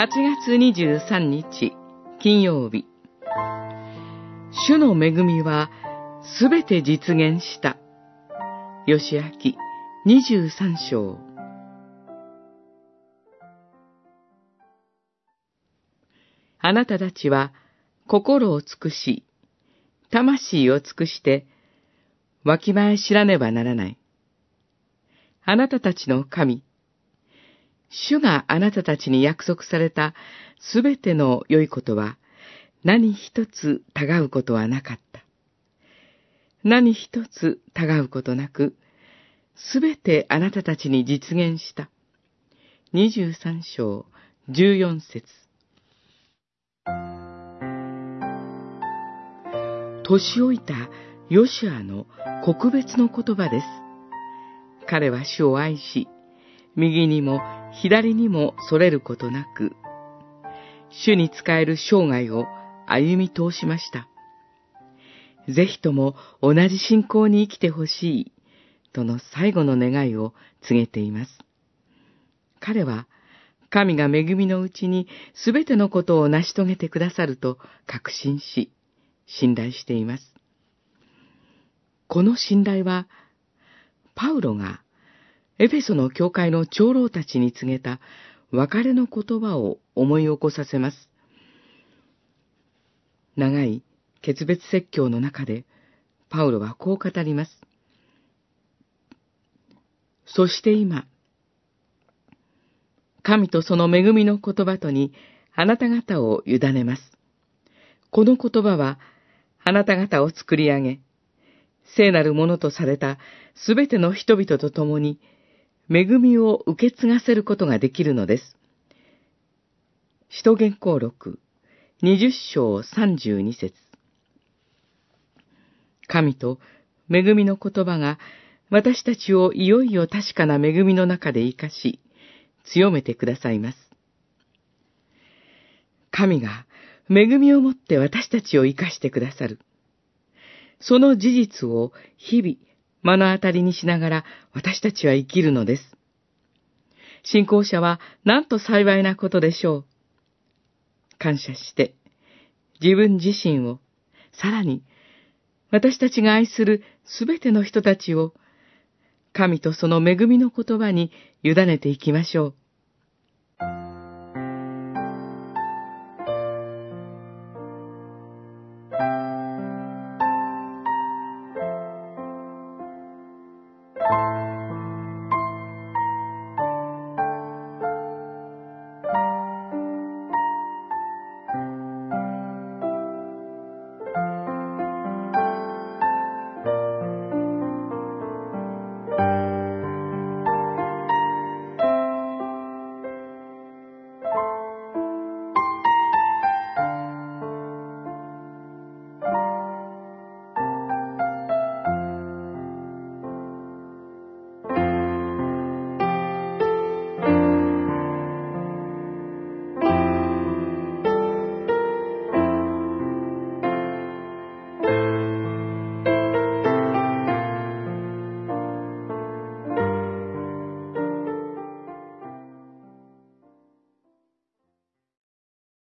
8月23日金曜日主の恵みはすべて実現した。吉明23章あなたたちは心を尽くし、魂を尽くして、わきまえ知らねばならない。あなたたちの神、主があなたたちに約束されたすべての良いことは、何一つたがうことはなかった。何一つたがうことなく、すべてあなたたちに実現した。二十三章十四節年老いたヨシュアの告別の言葉です。彼は主を愛し、右にも左にも逸れることなく、主に仕える生涯を歩み通しました。ぜひとも同じ信仰に生きてほしい、との最後の願いを告げています。彼は、神が恵みのうちにすべてのことを成し遂げてくださると確信し、信頼しています。この信頼は、パウロがエフェソの教会の長老たちに告げた別れの言葉を思い起こさせます。長い決別説教の中で、パウロはこう語ります。そして今、神とその恵みの言葉とにあなた方を委ねます。この言葉は、あなた方を作り上げ、聖なるものとされたすべての人々と共に、恵みを受け継がせることができるのです。使徒言行録、二十章三十二節神と恵みの言葉が私たちをいよいよ確かな恵みの中で生かし、強めてくださいます。神が恵みをもって私たちを生かしてくださる。その事実を日々目の当たりにしながら私たちは生きるのです。信仰者はなんと幸いなことでしょう。感謝して、自分自身を、さらに、私たちが愛するすべての人たちを、神とその恵みの言葉に委ねていきましょう。